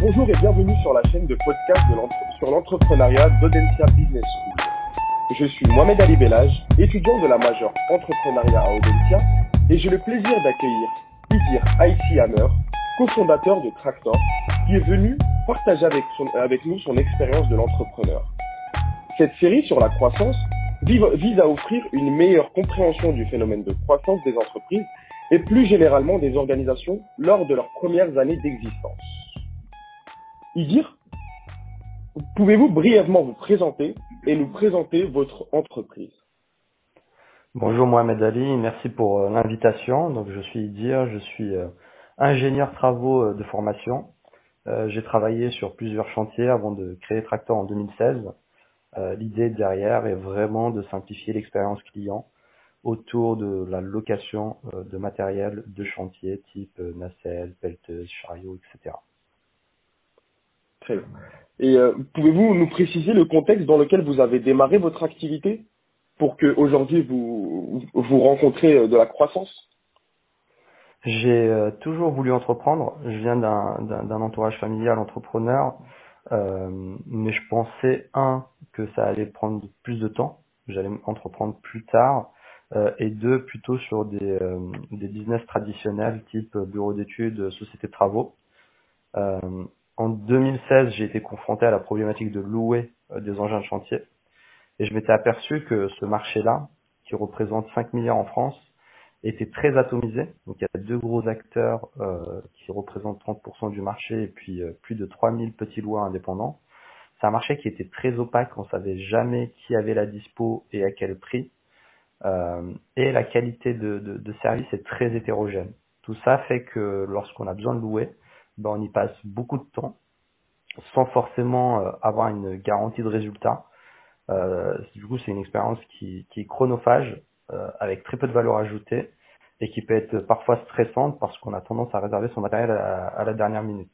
Bonjour et bienvenue sur la chaîne de podcast sur l'entrepreneuriat d'Audencia Business School. Je suis Mohamed Ali Bellage, étudiant de la majeure entrepreneuriat à Audencia et j'ai le plaisir d'accueillir Idir Aïssi Hammer, cofondateur de Tractor, qui est venu partager avec nous son expérience de l'entrepreneur. Cette série sur la croissance vise à offrir une meilleure compréhension du phénomène de croissance des entreprises et plus généralement des organisations lors de leurs premières années d'existence. Idir, pouvez-vous brièvement vous présenter et nous présenter votre entreprise? Bonjour Mohamed Ali, merci pour euh, l'invitation. Donc je suis Idir, je suis euh, ingénieur travaux euh, de formation. J'ai travaillé sur plusieurs chantiers avant de créer Tractor en 2016. L'idée derrière est vraiment de simplifier l'expérience client autour de la location de matériel de chantier type nacelle, pelleteuse, chariot, etc. Et euh, pouvez-vous nous préciser le contexte dans lequel vous avez démarré votre activité pour que aujourd'hui vous vous rencontrez euh, de la croissance? J'ai euh, toujours voulu entreprendre. Je viens d'un entourage familial entrepreneur, mais je pensais un que ça allait prendre plus de temps, j'allais entreprendre plus tard, et deux plutôt sur des des business traditionnels type bureau d'études, société de travaux. En 2016, j'ai été confronté à la problématique de louer euh, des engins de chantier. Et je m'étais aperçu que ce marché-là, qui représente 5 milliards en France, était très atomisé. Donc il y a deux gros acteurs euh, qui représentent 30% du marché et puis euh, plus de 3000 petits loueurs indépendants. C'est un marché qui était très opaque, on savait jamais qui avait la dispo et à quel prix. et la qualité de, de service est très hétérogène. Tout ça fait que lorsqu'on a besoin de louer, ben, on y passe beaucoup de temps sans forcément euh, avoir une garantie de résultat. Euh, du coup, c'est une expérience qui, est chronophage, euh, avec très peu de valeur ajoutée et qui peut être parfois stressante parce qu'on a tendance à réserver son matériel à, la dernière minute.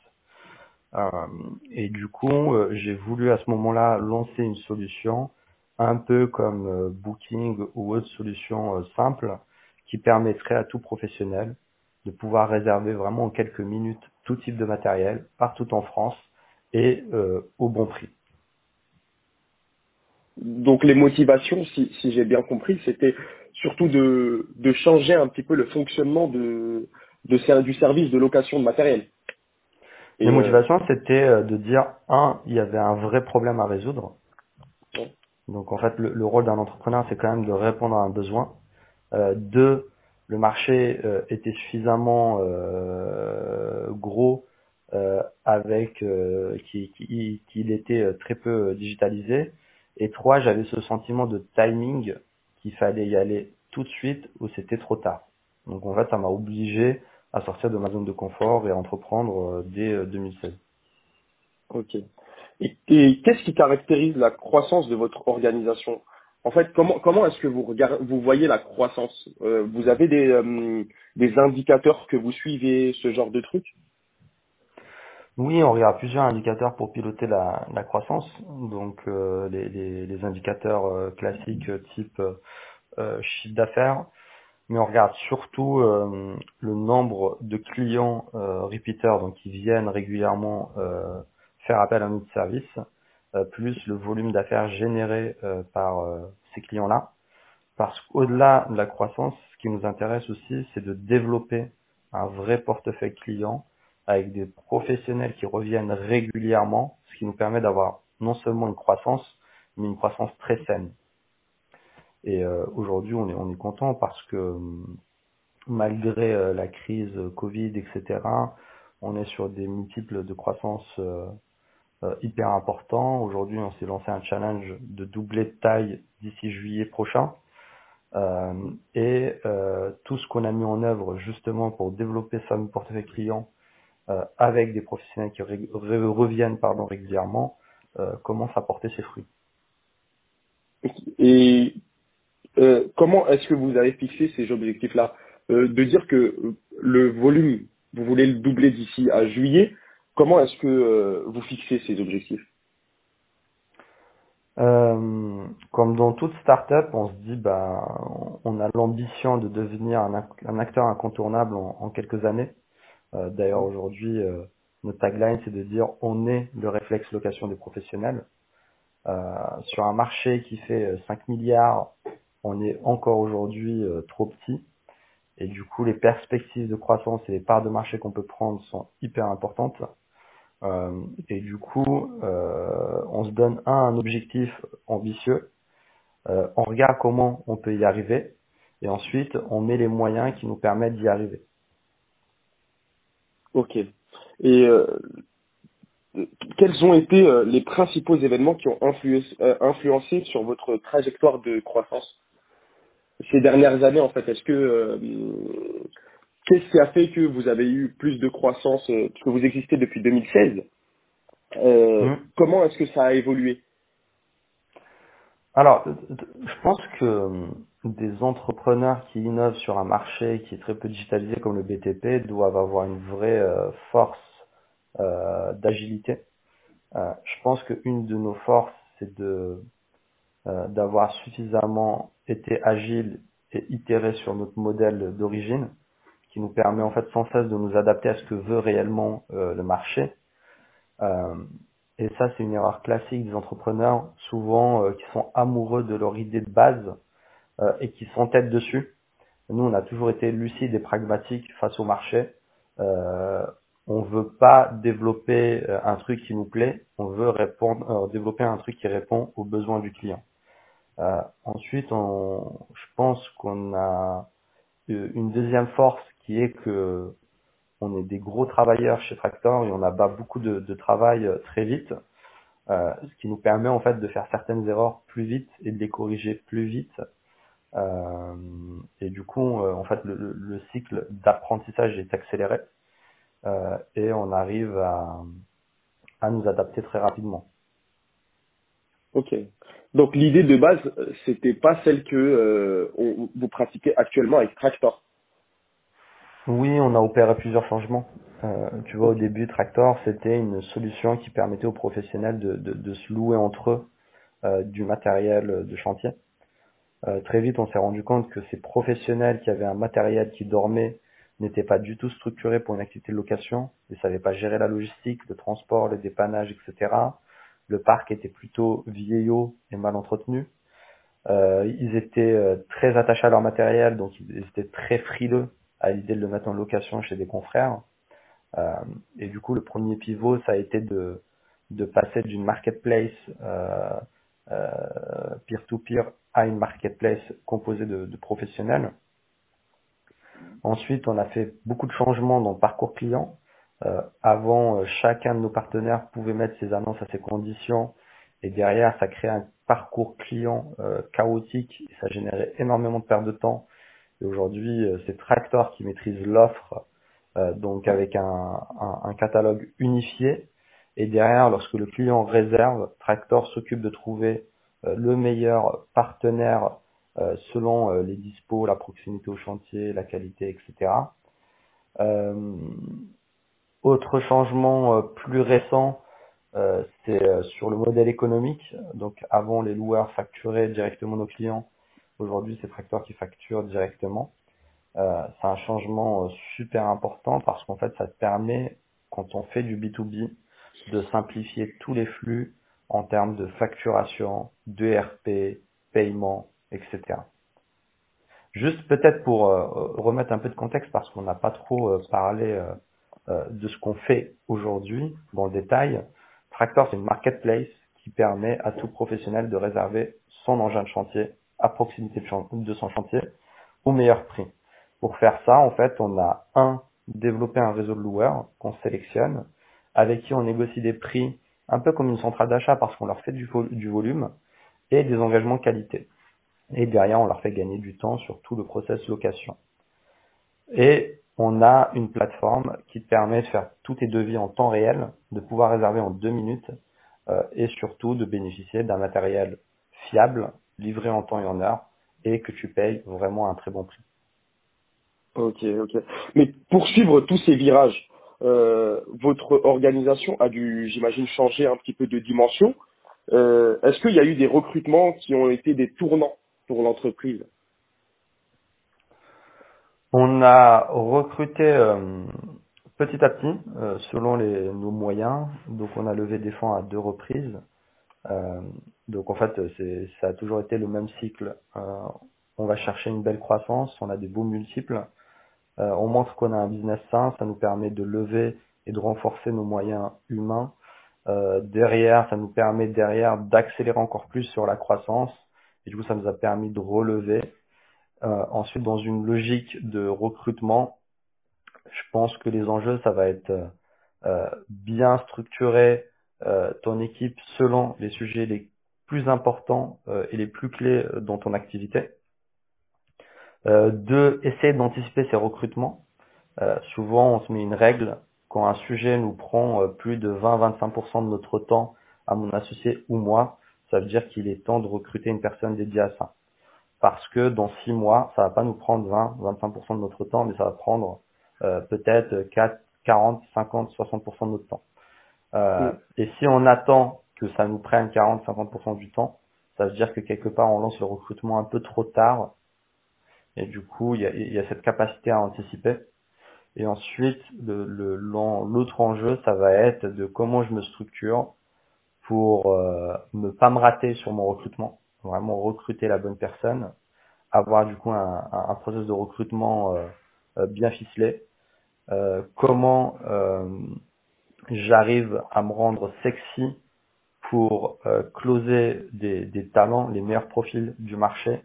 Et du coup, j'ai voulu à ce moment-là lancer une solution un peu comme Booking ou autre solution simple qui permettrait à tout professionnel de pouvoir réserver vraiment en quelques minutes tout type de matériel partout en France et euh, au bon prix. Donc les motivations, si, si j'ai bien compris, c'était surtout de, de changer un petit peu le fonctionnement de, de, du service de location de matériel. les motivations, c'était euh, de dire, un, il y avait un vrai problème à résoudre. Donc en fait, le, le rôle d'un entrepreneur, c'est quand même de répondre à un besoin. Euh, deux, le marché euh, était suffisamment euh, gros euh, avec qu'il qui, était très peu digitalisé. Et trois, j'avais ce sentiment de timing qu'il fallait y aller tout de suite ou c'était trop tard. Donc en fait, ça m'a obligé à sortir de ma zone de confort et à entreprendre dès 2016. Ok. Et qu'est-ce qui caractérise la croissance de votre organisation? En fait, comment comment est-ce que vous regardez, vous voyez la croissance? Euh, Vous avez des euh, des indicateurs que vous suivez, ce genre de trucs Oui, on regarde plusieurs indicateurs pour piloter la, la croissance. Donc euh, les, indicateurs classiques type chiffre d'affaires, mais on regarde surtout le nombre de clients repeaters, donc qui viennent régulièrement faire appel à notre service plus le volume d'affaires généré euh, par euh, ces clients-là. Parce qu'au-delà de la croissance, ce qui nous intéresse aussi, c'est de développer un vrai portefeuille client avec des professionnels qui reviennent régulièrement, ce qui nous permet d'avoir non seulement une croissance, mais une croissance très saine. Et aujourd'hui, on est, on est content parce que malgré la crise Covid, etc., on est sur des multiples de croissance euh, hyper important. Aujourd'hui, on s'est lancé un challenge de doubler de taille d'ici juillet prochain. Euh, et euh, tout ce qu'on a mis en œuvre justement pour développer fameux portefeuille client euh, avec des professionnels qui reviennent pardon, régulièrement euh, commence à porter ses fruits. Et comment est-ce que vous avez fixé ces objectifs-là? De dire que le volume, vous voulez le doubler d'ici à juillet, Comment est-ce que euh, vous fixez ces objectifs? Euh, Comme dans toute start-up, on se dit bah on a l'ambition de devenir un, acteur incontournable en, quelques années. Euh, d'ailleurs aujourd'hui, Notre tagline, c'est de dire on est le réflexe location des professionnels. Sur un marché qui fait 5 euh, milliards, on est encore aujourd'hui trop petit. Et du coup, les perspectives de croissance et les parts de marché qu'on peut prendre sont hyper importantes. Euh, et du coup, euh, on se donne un, objectif ambitieux. Euh, on regarde comment on peut y arriver. Et ensuite, on met les moyens qui nous permettent d'y arriver. Ok. Et quels ont été les principaux événements qui ont influencé sur votre trajectoire de croissance ces dernières années en fait? Est-ce que qu'est-ce qui a fait que vous avez eu plus de croissance euh, que vous existez depuis 2016 euh, mmh. Comment est-ce que ça a évolué? Alors, je pense que des entrepreneurs qui innovent sur un marché qui est très peu digitalisé comme le BTP doivent avoir une vraie force d'agilité. je pense qu'une de nos forces, c'est de d'avoir suffisamment été agile et itérer sur notre modèle d'origine, qui nous permet en fait sans cesse de nous adapter à ce que veut réellement euh, le marché. Euh, et ça, c'est une erreur classique des entrepreneurs, souvent euh, qui sont amoureux de leur idée de base et qui s'entêtent dessus. Nous, on a toujours été lucides et pragmatiques face au marché. on veut pas développer un truc qui nous plaît, on veut répondre, développer un truc qui répond aux besoins du client. Euh, ensuite, on, je pense qu'on a une deuxième force qui est que on est des gros travailleurs chez Tractor et on abat beaucoup de, travail euh, très vite, euh, ce qui nous permet en fait de faire certaines erreurs plus vite et de les corriger plus vite. Euh, et du coup, en fait, le, le cycle d'apprentissage est accéléré et on arrive à, nous adapter très rapidement. Ok. Donc l'idée de base, c'était pas celle que vous pratiquez actuellement avec Tractor. Oui, on a opéré plusieurs changements. Euh, tu vois, au début, Tractor, c'était une solution qui permettait aux professionnels de, de, de se louer entre eux euh, du matériel de chantier. Euh, très vite, on s'est rendu compte que ces professionnels qui avaient un matériel qui dormait n'étaient pas du tout structurés pour une activité de location, ils savaient pas gérer la logistique, le transport, le dépannage, etc le parc était plutôt vieillot et mal entretenu. Euh, ils étaient euh, très attachés à leur matériel, donc ils étaient très frileux à l'idée de le mettre en location chez des confrères. Euh, et du coup, le premier pivot, ça a été de, passer d'une marketplace peer-to-peer à une marketplace composée de, professionnels. Ensuite, on a fait beaucoup de changements dans le parcours client. Euh, avant, euh, chacun de nos partenaires pouvait mettre ses annonces à ses conditions et derrière, ça créait un parcours client euh, chaotique et ça générait énormément de perte de temps. Et aujourd'hui, c'est Tractor qui maîtrise l'offre, donc avec un, un, un, catalogue unifié. Et derrière, lorsque le client réserve, Tractor s'occupe de trouver le meilleur partenaire selon les dispos, la proximité au chantier, la qualité, etc. Autre changement euh, plus récent, euh, c'est euh, sur le modèle économique. Donc avant, les loueurs facturaient directement nos clients. Aujourd'hui, c'est Tracteur qui facture directement. c'est un changement super important parce qu'en fait, ça permet, quand on fait du B2B, de simplifier tous les flux en termes de facturation, d'ERP, paiement, etc. Juste peut-être pour remettre un peu de contexte parce qu'on n'a pas trop parlé euh, de ce qu'on fait aujourd'hui dans le détail. Tractor, c'est une marketplace qui permet à tout professionnel de réserver son engin de chantier à proximité de son chantier au meilleur prix. Pour faire ça, en fait, on a un développé un réseau de loueurs qu'on sélectionne, avec qui on négocie des prix un peu comme une centrale d'achat parce qu'on leur fait du, volume et des engagements qualité. Et derrière, on leur fait gagner du temps sur tout le process location. Et on a une plateforme qui permet de faire tous tes devis en temps réel, de pouvoir réserver en deux minutes euh, et surtout de bénéficier d'un matériel fiable, livré en temps et en heure et que tu payes vraiment un très bon prix. Ok, ok. Mais pour suivre tous ces virages, euh, votre organisation a dû, j'imagine, changer un petit peu de dimension. Euh, Est-ce qu'il y a eu des recrutements qui ont été des tournants pour l'entreprise? On a recruté euh, petit à petit, selon les, nos moyens, donc on a levé des fonds à deux reprises. Euh, donc en fait, ça a toujours été le même cycle. Euh, on va chercher une belle croissance, on a des beaux multiples. Euh, on montre qu'on a un business sain, ça nous permet de lever et de renforcer nos moyens humains. Euh, derrière, ça nous permet derrière d'accélérer encore plus sur la croissance. Et du coup, ça nous a permis de relever. Euh, ensuite, dans une logique de recrutement, je pense que les enjeux, ça va être euh, bien structurer euh, ton équipe selon les sujets les plus importants euh, et les plus clés dans ton activité. Euh, deux, essayer d'anticiper ces recrutements. Euh, souvent, on se met une règle quand un sujet nous prend euh, plus de 20-25% de notre temps à mon associé ou moi, ça veut dire qu'il est temps de recruter une personne dédiée à ça. Parce que dans six mois, ça va pas nous prendre 20-25% de notre temps, mais ça va prendre euh, peut-être 4, 40, 50, 60% de notre temps. Euh, mm. Et si on attend que ça nous prenne 40, 50% du temps, ça veut dire que quelque part on lance le recrutement un peu trop tard. Et du coup, il y a, y a cette capacité à anticiper. Et ensuite, le, le, l'autre enjeu, ça va être de comment je me structure pour euh, ne pas me rater sur mon recrutement, vraiment recruter la bonne personne, avoir du coup un, un, un process de recrutement euh, euh bien ficelé, euh, comment euh, j'arrive à me rendre sexy pour closer des, des talents, les meilleurs profils du marché,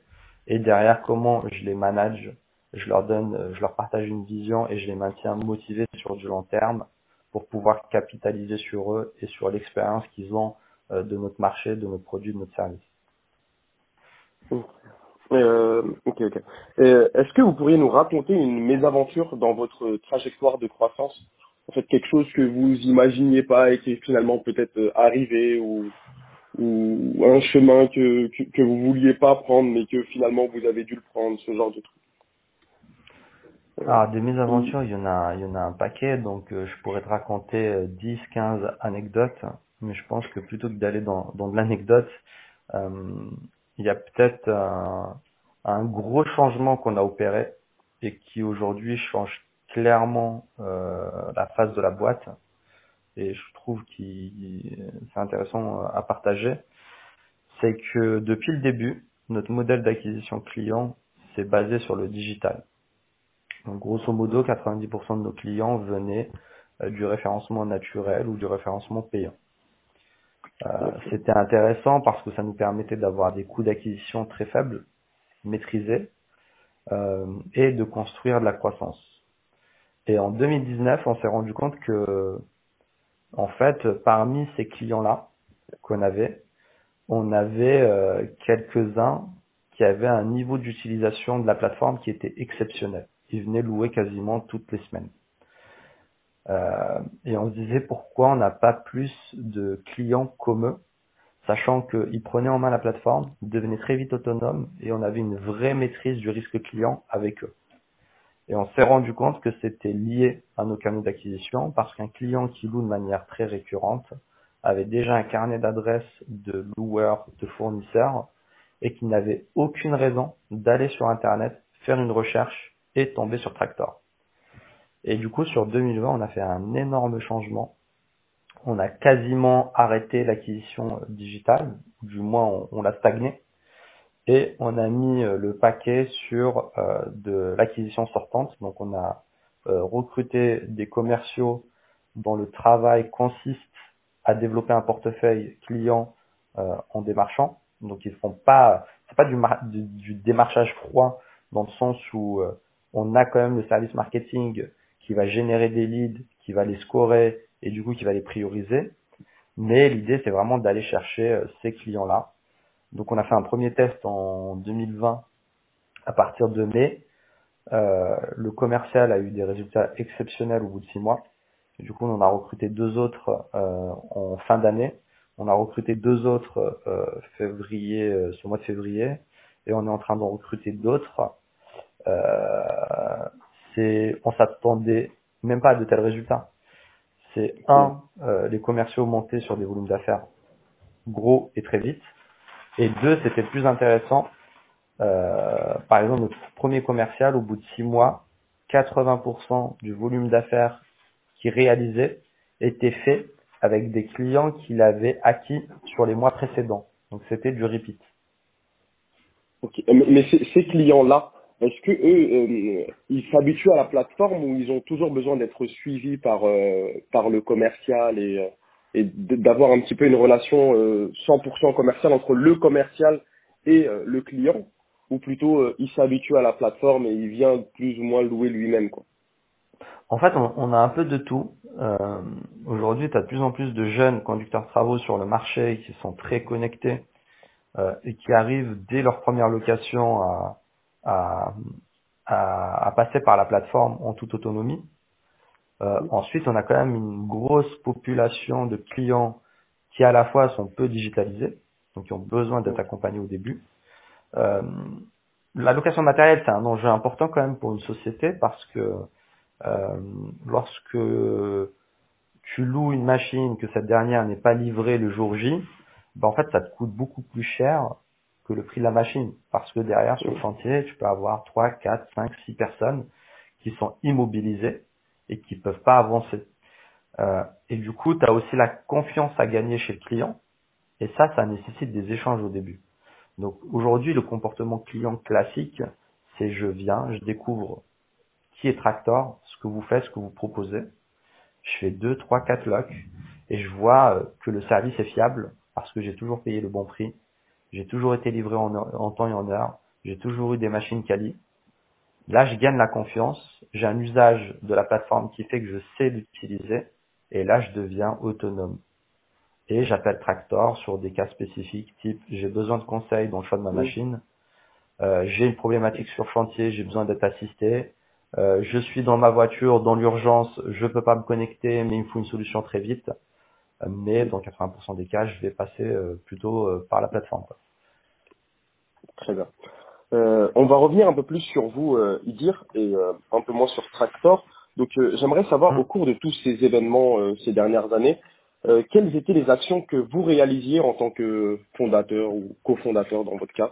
et derrière comment je les manage je leur donne, euh, je leur partage une vision et je les maintiens motivés sur du long terme pour pouvoir capitaliser sur eux et sur l'expérience qu'ils ont euh, de notre marché, de notre produit, de notre service. Euh, ok, ok. Est-ce que vous pourriez nous raconter une mésaventure dans votre trajectoire de croissance? En fait, quelque chose que vous imaginiez pas et qui est finalement peut-être euh, arrivé ou, ou un chemin que, que, que vous vouliez pas prendre mais que finalement vous avez dû le prendre, ce genre de truc. Alors, des mésaventures, il y en a, il y en a un paquet, donc euh, je pourrais te raconter 10, euh, 15 anecdotes, mais je pense que plutôt que d'aller dans, dans de l'anecdote, euh, il y a peut-être un, un, gros changement qu'on a opéré et qui aujourd'hui change clairement euh, la face de la boîte. Et je trouve que c'est intéressant à partager. C'est que depuis le début, notre modèle d'acquisition client s'est basé sur le digital. Donc grosso modo, 90% de nos clients venaient euh, du référencement naturel ou du référencement payant. Euh, C'était intéressant parce que ça nous permettait d'avoir des coûts d'acquisition très faibles, maîtrisés, euh, et de construire de la croissance. Et en 2019, on s'est rendu compte que, en fait, parmi ces clients-là qu'on avait, on avait euh, quelques-uns qui avaient un niveau d'utilisation de la plateforme qui était exceptionnel qui venaient louer quasiment toutes les semaines. Euh, et on se disait pourquoi on n'a pas plus de clients comme eux, sachant qu'ils prenaient en main la plateforme, ils devenaient très vite autonomes et on avait une vraie maîtrise du risque client avec eux. Et on s'est rendu compte que c'était lié à nos canaux d'acquisition parce qu'un client qui loue de manière très récurrente avait déjà un carnet d'adresses de loueurs, de fournisseurs et qui n'avait aucune raison d'aller sur Internet faire une recherche et tomber sur Tractor. Et du coup, sur 2020, on a fait un énorme changement. On a quasiment arrêté l'acquisition digitale, ou du moins on, l'a stagné, et on a mis euh, le paquet sur euh, de l'acquisition sortante. Donc on a euh, recruté des commerciaux dont le travail consiste à développer un portefeuille client euh, en démarchant. Donc ils font pas, c'est pas du, du, du, démarchage froid dans le sens où on a quand même le service marketing qui va générer des leads, qui va les scorer et du coup qui va les prioriser. Mais l'idée, c'est vraiment d'aller chercher euh, ces clients-là. Donc on a fait un premier test en 2020 à partir de mai. Euh, le commercial a eu des résultats exceptionnels au bout de six mois. Et du coup, on en a recruté deux autres euh, en fin d'année. On a recruté deux autres euh, février, euh, ce mois de février, et on est en train d'en recruter d'autres euh, c'est, on s'attendait même pas à de tels résultats. C'est un, euh, les commerciaux montaient sur des volumes d'affaires gros et très vite. Et deux, c'était plus intéressant. Euh, par exemple, notre premier commercial, au bout de six mois, 80% du volume d'affaires qu'il réalisait était fait avec des clients qu'il avait acquis sur les mois précédents. Donc c'était du repeat. Ok, mais ces clients-là, est-ce que eux, euh, ils s'habituent à la plateforme ou ils ont toujours besoin d'être suivis par euh, par le commercial et euh, et d'avoir un petit peu une relation 100% commerciale entre le commercial et le client ou plutôt il s'habitue à la plateforme et il vient plus ou moins louer lui-même quoi. En fait, on, a un peu de tout. Aujourd'hui, tu as de plus en plus de jeunes conducteurs de travaux sur le marché qui sont très connectés et qui arrivent dès leur première location à, à, à, passer par la plateforme en toute autonomie. Euh, ensuite, on a quand même une grosse population de clients qui à la fois sont peu digitalisés, donc qui ont besoin d'être accompagnés au début. Euh, la location matérielle, c'est un enjeu important quand même pour une société parce que euh, lorsque tu loues une machine, que cette dernière n'est pas livrée le jour J, ben en fait, ça te coûte beaucoup plus cher que le prix de la machine. Parce que derrière, sur le chantier, tu peux avoir 3, 4, 5, 6 personnes qui sont immobilisées et qui peuvent pas avancer. Euh, et du coup, tu as aussi la confiance à gagner chez le client. Et ça, ça nécessite des échanges au début. Donc aujourd'hui, le comportement client classique, c'est je viens, je découvre qui est Tractor, ce que vous faites, ce que vous proposez. Je fais 2, 3, 4 locks et je vois euh, que le service est fiable parce que j'ai toujours payé le bon prix, j'ai toujours été livré en, temps et en heure. J'ai toujours eu des machines quali. Là, je gagne la confiance. J'ai un usage de la plateforme qui fait que je sais l'utiliser. Et là, je deviens autonome. Et j'appelle Tractor sur des cas spécifiques, type j'ai besoin de conseils dans le choix de ma machine. Euh, j'ai une problématique sur chantier, j'ai besoin d'être assisté. Euh, je suis dans ma voiture, dans l'urgence, je peux pas me connecter, mais il me faut une solution très vite mais dans 80% des cas, je vais passer euh, plutôt euh, par la plateforme. Très bien. Euh, on va revenir un peu plus sur vous, Idir, et un peu moins sur Tractor. Donc, j'aimerais savoir, mmh. au cours de tous ces événements ces dernières années, quelles étaient les actions que vous réalisiez en tant que fondateur ou cofondateur dans votre cas?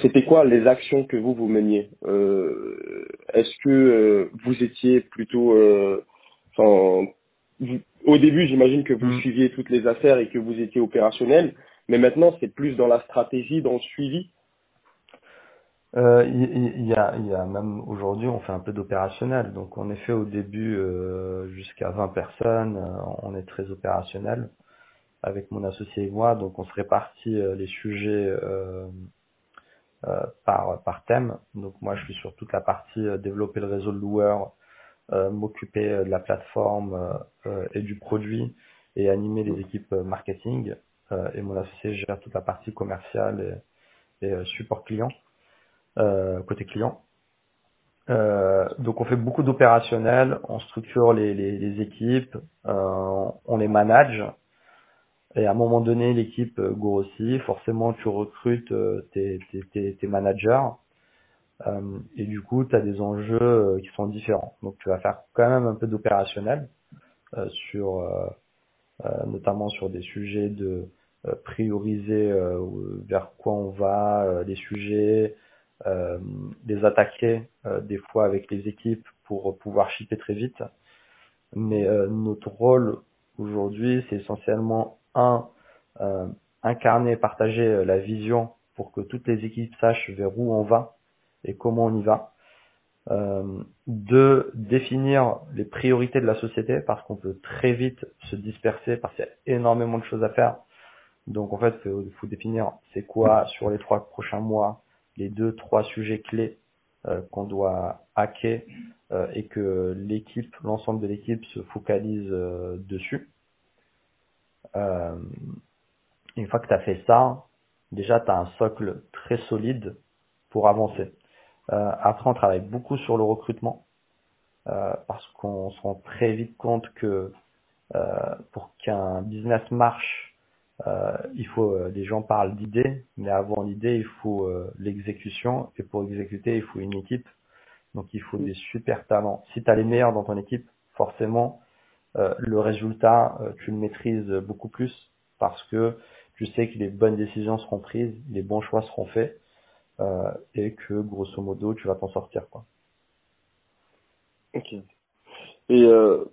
C'était quoi les actions que vous vous meniez? Est-ce que vous étiez plutôt, enfin, au début, j'imagine que vous mm. suiviez toutes les affaires et que vous étiez opérationnel, mais maintenant, c'est plus dans la stratégie, dans le suivi. Euh, il, y, a, il y a même aujourd'hui, on fait un peu d'opérationnel. Donc, en effet, au début, euh, jusqu'à 20 personnes, euh, on est très opérationnel avec mon associé et moi. Donc, on se répartit euh, les sujets euh, par, par thème. Donc, moi, je suis sur toute la partie développer le réseau de loueurs, euh, m'occuper euh, de la plateforme euh, et du produit et animer les équipes marketing. et mon associé gère toute la partie commerciale et, et support client, côté client. Euh, donc on fait beaucoup d'opérationnels, on structure les, les, équipes, euh, on les manage. Et à un moment donné, l'équipe grossit. Forcément, tu recrutes tes, managers. Euh, et du coup, tu as des enjeux euh, qui sont différents. Donc, tu vas faire quand même un peu d'opérationnel euh, sur, notamment sur des sujets de prioriser vers quoi on va, les sujets, les attaquer des fois avec les équipes pour pouvoir shipper très vite. Mais notre rôle aujourd'hui, c'est essentiellement un incarner, partager la vision pour que toutes les équipes sachent vers où on va et comment on y va. Euh, de définir les priorités de la société parce qu'on peut très vite se disperser parce qu'il y a énormément de choses à faire. Donc en fait, il faut, définir c'est quoi sur les trois prochains mois les deux trois sujets clés euh, qu'on doit hacker euh, et que l'équipe, l'ensemble de l'équipe se focalise euh, dessus. Euh, une fois que tu as fait ça, déjà tu as un socle très solide pour avancer. Euh, après, on travaille beaucoup sur le recrutement euh, parce qu'on se rend très vite compte que pour qu'un business marche, il faut les gens parlent d'idées, mais avant l'idée, il faut l'exécution et pour exécuter, il faut une équipe. Donc il faut des super talents. Si tu as les meilleurs dans ton équipe, forcément, le résultat, tu le maîtrises beaucoup plus parce que tu sais que les bonnes décisions seront prises, les bons choix seront faits euh, et que grosso modo tu vas t'en sortir quoi. Ok. Et euh,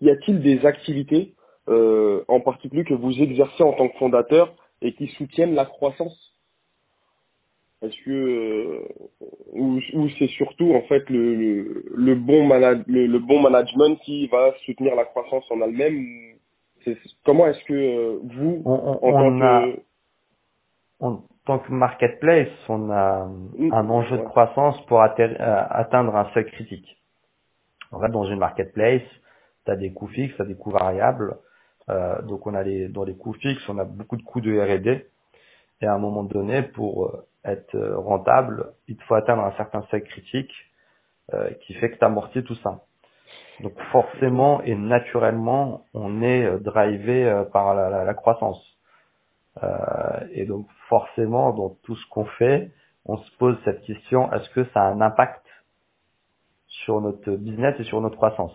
y a-t-il des activités euh, en particulier que vous exercez en tant que fondateur et qui soutiennent la croissance est-ce que euh, ou, c'est surtout en fait le, le, bon le, bon management qui va soutenir la croissance en elle-même Comment est-ce que euh, vous, en, tant que en tant que marketplace, on a mm, un enjeu de croissance pour atteindre un seuil critique. En fait, dans une marketplace, tu as des coûts fixes, tu as des coûts variables. Euh, donc on a les dans les coûts fixes, on a beaucoup de coûts de R&D. Et à un moment donné, pour être euh, rentable, il te faut atteindre un certain seuil critique euh, qui fait que tu amortis tout ça. Donc forcément et naturellement, on est euh, drivé par la, la, croissance. et donc forcément, dans tout ce qu'on fait, on se pose cette question, est-ce que ça a un impact sur notre business et sur notre croissance?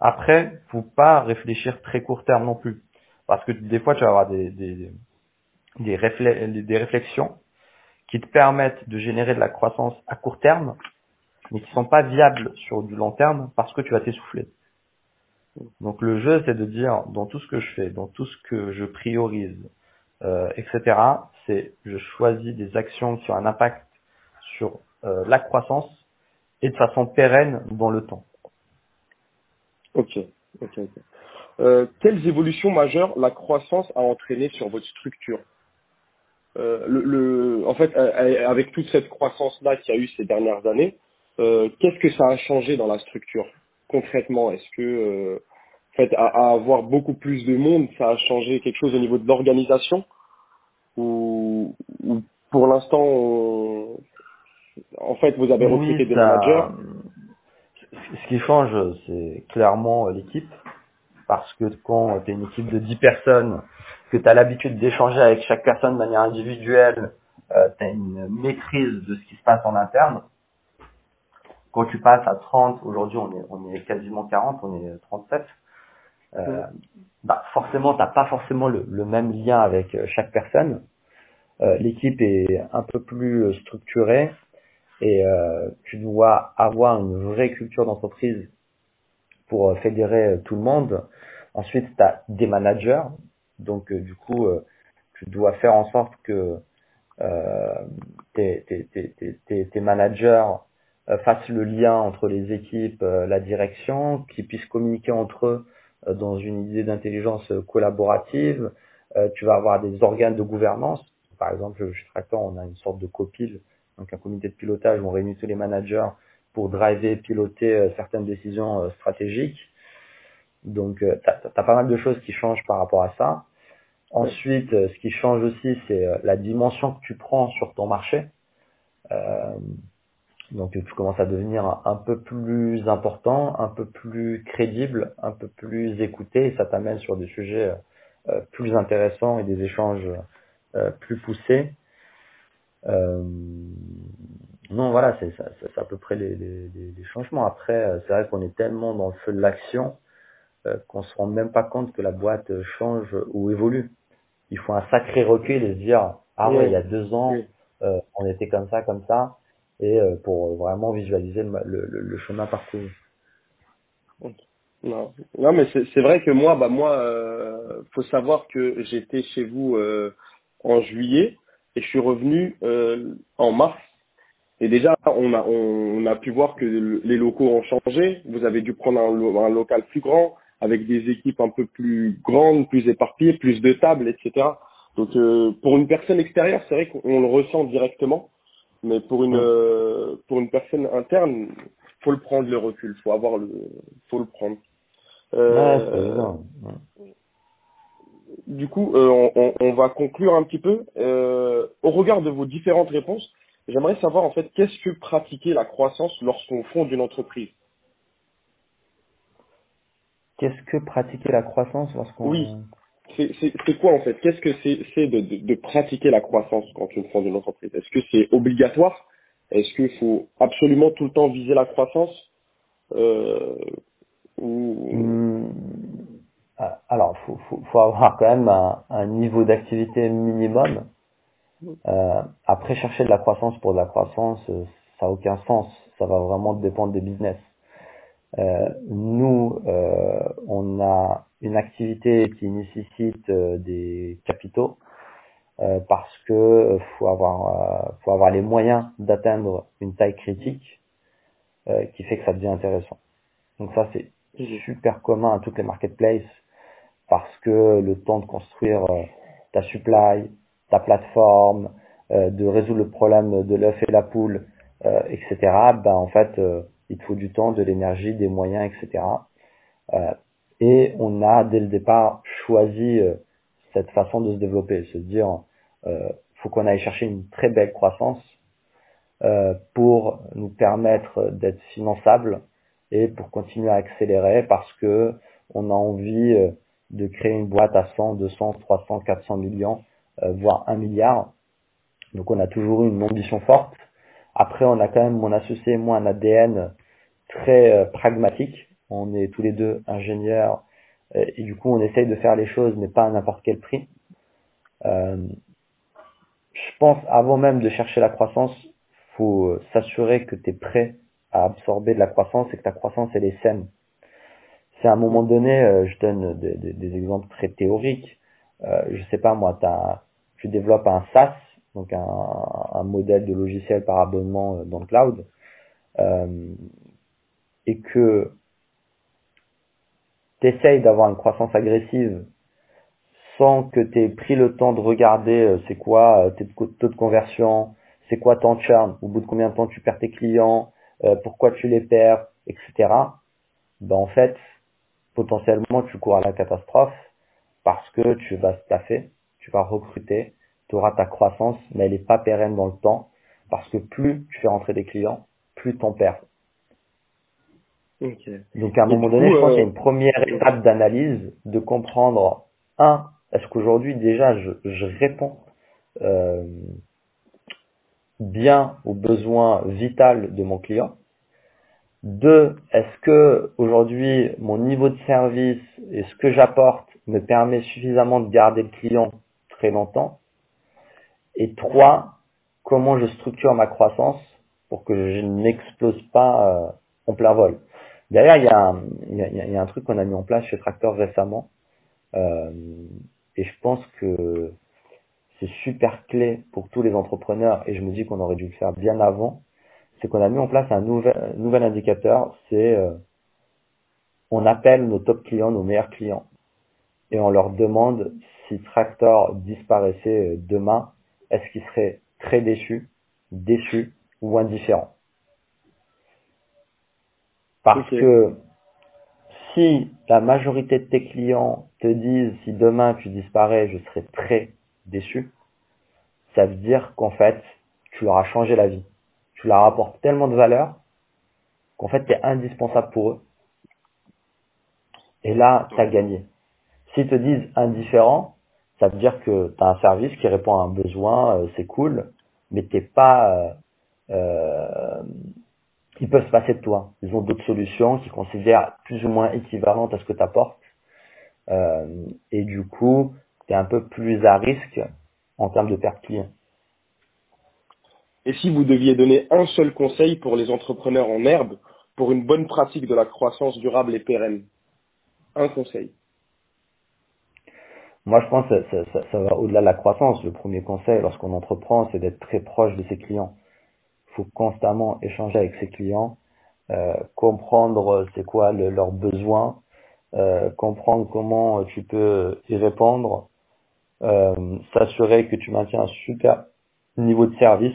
Après, faut pas réfléchir très court terme non plus. Parce que des fois, tu vas avoir des, des, des, réflexions qui te permettent de générer de la croissance à court terme, mais qui sont pas viables sur du long terme parce que tu vas t'essouffler. Donc le jeu, c'est de dire dans tout ce que je fais, dans tout ce que je priorise, euh, etc. C'est je choisis des actions qui ont un impact sur euh, la croissance et de façon pérenne dans le temps. Ok, ok, ok. Euh, quelles évolutions majeures la croissance a entraîné sur votre structure euh, le, le, en fait, euh, euh, avec toute cette croissance-là qu'il y a eu ces dernières années, euh, qu'est-ce que ça a changé dans la structure? Concrètement Est-ce que, euh, en fait, à, à, avoir beaucoup plus de monde, ça a changé quelque chose au niveau de l'organisation? Ou, ou, pour l'instant, en fait, vous avez recruté des managers? Ce qui change, c'est clairement l'équipe, parce que quand tu es une équipe de 10 personnes que tu as l'habitude d'échanger avec chaque personne de manière individuelle, euh, tu as une maîtrise de ce qui se passe en interne. Quand tu passes à 30, aujourd'hui on est, on est quasiment 40, on est 37, euh, bah forcément t'as pas forcément le, le, même lien avec euh, chaque personne. Euh, L'équipe est un peu plus structurée et euh, tu dois avoir une vraie culture d'entreprise pour fédérer tout le monde. Ensuite, tu as des managers donc euh, du coup, euh, tu dois faire en sorte que euh, tes, tes, tes, tes, managers fassent le lien entre les équipes, la direction, qu'ils puissent communiquer entre eux dans une idée d'intelligence collaborative. tu vas avoir des organes de gouvernance. Par exemple, chez Tractor, on a une sorte de copil, donc un comité de pilotage où on réunit tous les managers pour driver, piloter certaines décisions stratégiques. Donc, tu as, pas mal de choses qui changent par rapport à ça. Ensuite, euh, ce qui change aussi, c'est euh, la dimension que tu prends sur ton marché. Euh, donc, tu commences à devenir un peu plus important, un peu plus crédible, un peu plus écouté, et ça t'amène sur des sujets euh, plus intéressants et des échanges plus poussés. Non, voilà, c'est à peu près les, les, les changements. Après, c'est vrai qu'on est tellement dans le feu de l'action qu'on se rend même pas compte que la boîte change ou évolue. Il faut un sacré recul et se dire ah ouais, il y a deux ans euh, on était comme ça comme ça et euh, pour vraiment visualiser le, le, le chemin parcouru. Non, non mais c'est vrai que moi bah moi euh, faut savoir que j'étais chez vous euh, en juillet et je suis revenu euh, en mars et déjà on a on, a pu voir que les locaux ont changé. Vous avez dû prendre un, un local plus grand avec des équipes un peu plus grandes, plus éparpillées, plus de tables, etc. Donc euh, pour une personne extérieure, c'est vrai qu'on le ressent directement, mais pour une euh, pour une personne interne, faut le prendre le recul, faut avoir le faut le prendre. Euh, du coup, on, on, on, va conclure un petit peu. au regard de vos différentes réponses, j'aimerais savoir en fait qu'est-ce que pratiquer la croissance lorsqu'on fonde une entreprise? Qu'est-ce que pratiquer la croissance lorsqu'on... Oui, c'est quoi en fait? Qu'est-ce que c'est de, de, de, pratiquer la croissance quand on fonde une entreprise? Est-ce que c'est obligatoire? Est-ce qu'il faut absolument tout le temps viser la croissance? Euh, ou... Hmm. Ah, alors, faut, faut, faut, avoir quand même un, un niveau d'activité minimum. Euh, après, chercher de la croissance pour de la croissance, euh, ça a aucun sens. Ça va vraiment dépendre des business. Euh, nous, euh, on a une activité qui nécessite euh, des capitaux parce que faut avoir faut avoir les moyens d'atteindre une taille critique qui fait que ça devient intéressant. Donc ça c'est super commun à toutes les marketplaces parce que le temps de construire ta supply, ta plateforme, de résoudre le problème de l'œuf et la poule, etc. Ben en fait il te faut du temps, de l'énergie, des moyens, etc. Euh, et on a dès le départ choisi euh, cette façon de se développer, se dire euh, faut qu'on aille chercher une très belle croissance euh, pour nous permettre d'être finançable et pour continuer à accélérer parce que on a envie euh, de créer une boîte à 100, 200, 300, 400 millions, voire un milliard. Donc on a toujours eu une ambition forte après, on a quand même, mon associé et moi, un ADN très euh, pragmatique. On est tous les deux ingénieurs euh, et du coup, on essaye de faire les choses, mais pas à n'importe quel prix. Euh, je pense, avant même de chercher la croissance, faut s'assurer que tu es prêt à absorber de la croissance et que ta croissance, elle est saine. C'est à un moment donné, je donne des, exemples très théoriques. Euh, je sais pas moi, tu développes un SaaS, donc un, modèle de logiciel par abonnement euh, dans le cloud, euh, et que tu essayes d'avoir une croissance agressive sans que tu aies pris le temps de regarder euh, c'est quoi tes taux de conversion, c'est quoi ton churn, au bout de combien de temps tu perds tes clients, pourquoi tu les perds, etc. Ben en fait, potentiellement tu cours à la catastrophe parce que tu vas staffer, tu vas recruter, tu auras ta croissance, mais elle n'est pas pérenne dans le temps, parce que plus tu fais rentrer des clients, plus tu en perds. Donc à un moment donné, je pense qu'il y a euh, une première étape d'analyse, de comprendre, un, est-ce qu'aujourd'hui déjà je, je réponds euh, bien aux besoins vitaux de mon client? Deux, est-ce que aujourd'hui mon niveau de service et ce que j'apporte me permet suffisamment de garder le client très longtemps? Et trois, comment je structure ma croissance pour que je n'explose pas euh, en plein vol? D'ailleurs, il y, a un, y y a un truc qu'on a mis en place chez Tractor récemment, euh, et je pense que c'est super clé pour tous les entrepreneurs, et je me dis qu'on aurait dû le faire bien avant, c'est qu'on a mis en place un nouvel, nouvel indicateur, c'est euh, on appelle nos top clients, nos meilleurs clients, et on leur demande si Tractor disparaissait demain, est-ce qu'il serait très déçu, déçu ou indifférent Parce que si la majorité de tes clients te disent si demain tu disparais, je serai très déçu, ça veut dire qu'en fait, tu leur as changé la vie. Tu leur apportes tellement de valeur qu'en fait, tu es indispensable pour eux. Et là, tu as gagné. S'ils te disent indifférent, ça veut dire que tu as un service qui répond à un besoin, euh, c'est cool, mais t'es pas euh, euh, ils peuvent se passer de toi. Ils ont d'autres solutions qui considèrent plus ou moins équivalentes à ce que tu apportes. Et du coup, tu es un peu plus à risque en termes de perte client. Et si vous deviez donner un seul conseil pour les entrepreneurs en herbe pour une bonne pratique de la croissance durable et pérenne? Un conseil. Moi, je pense que ça, va au-delà de la croissance. Le premier conseil, lorsqu'on entreprend, c'est d'être très proche de ses clients. Il faut constamment échanger avec ses clients, euh, comprendre c'est quoi leurs besoins, euh, comprendre comment tu peux y répondre, euh, s'assurer que tu maintiens un super niveau de service.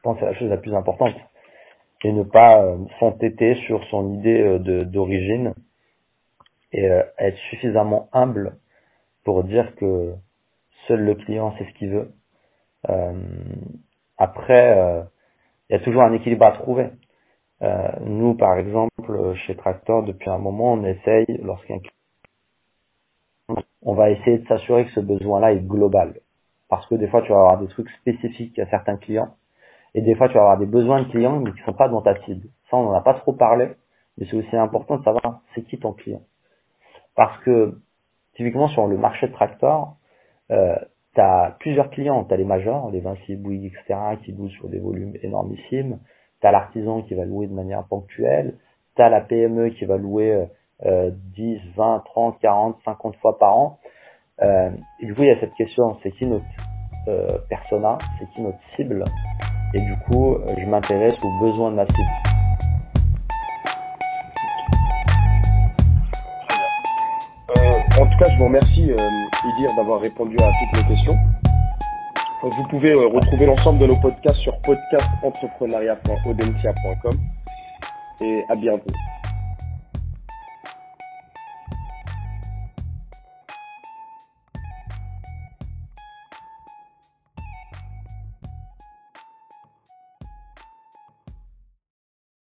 Je pense que c'est la chose la plus importante. Et ne pas euh, s'entêter sur son idée euh, d'origine et euh, être suffisamment humble pour dire que seul le client sait ce qu'il veut. Après, il y a toujours un équilibre à trouver. Nous, par exemple, chez Tractor, depuis un moment, on essaye, lorsqu'un on va essayer de s'assurer que ce besoin-là est global. Parce que des fois, tu vas avoir des trucs spécifiques à certains clients. Et des fois, tu vas avoir des besoins de clients, mais qui sont pas dans ta cible. Ça, on n'en a pas trop parlé. Mais c'est aussi important de savoir c'est qui ton client. Parce que typiquement sur le marché de tracteurs, euh, tu as plusieurs clients. Tu as les majors, les Vinci, Bouygues, etc., qui louent sur des volumes énormissimes. Tu as l'artisan qui va louer de manière ponctuelle. Tu tu as la PME qui va louer 10, 20, 30, 40, 50 fois par an. Euh, et du coup, il y a cette question, c'est qui notre euh, persona, c'est qui notre cible? Et du coup, je m'intéresse aux besoins de ma cible. Euh, en tout cas, je vous remercie, euh, Idir, d'avoir répondu à toutes mes questions. Vous pouvez euh, retrouver l'ensemble de nos podcasts sur podcastentrepreneuriat.audencia.com et à bientôt.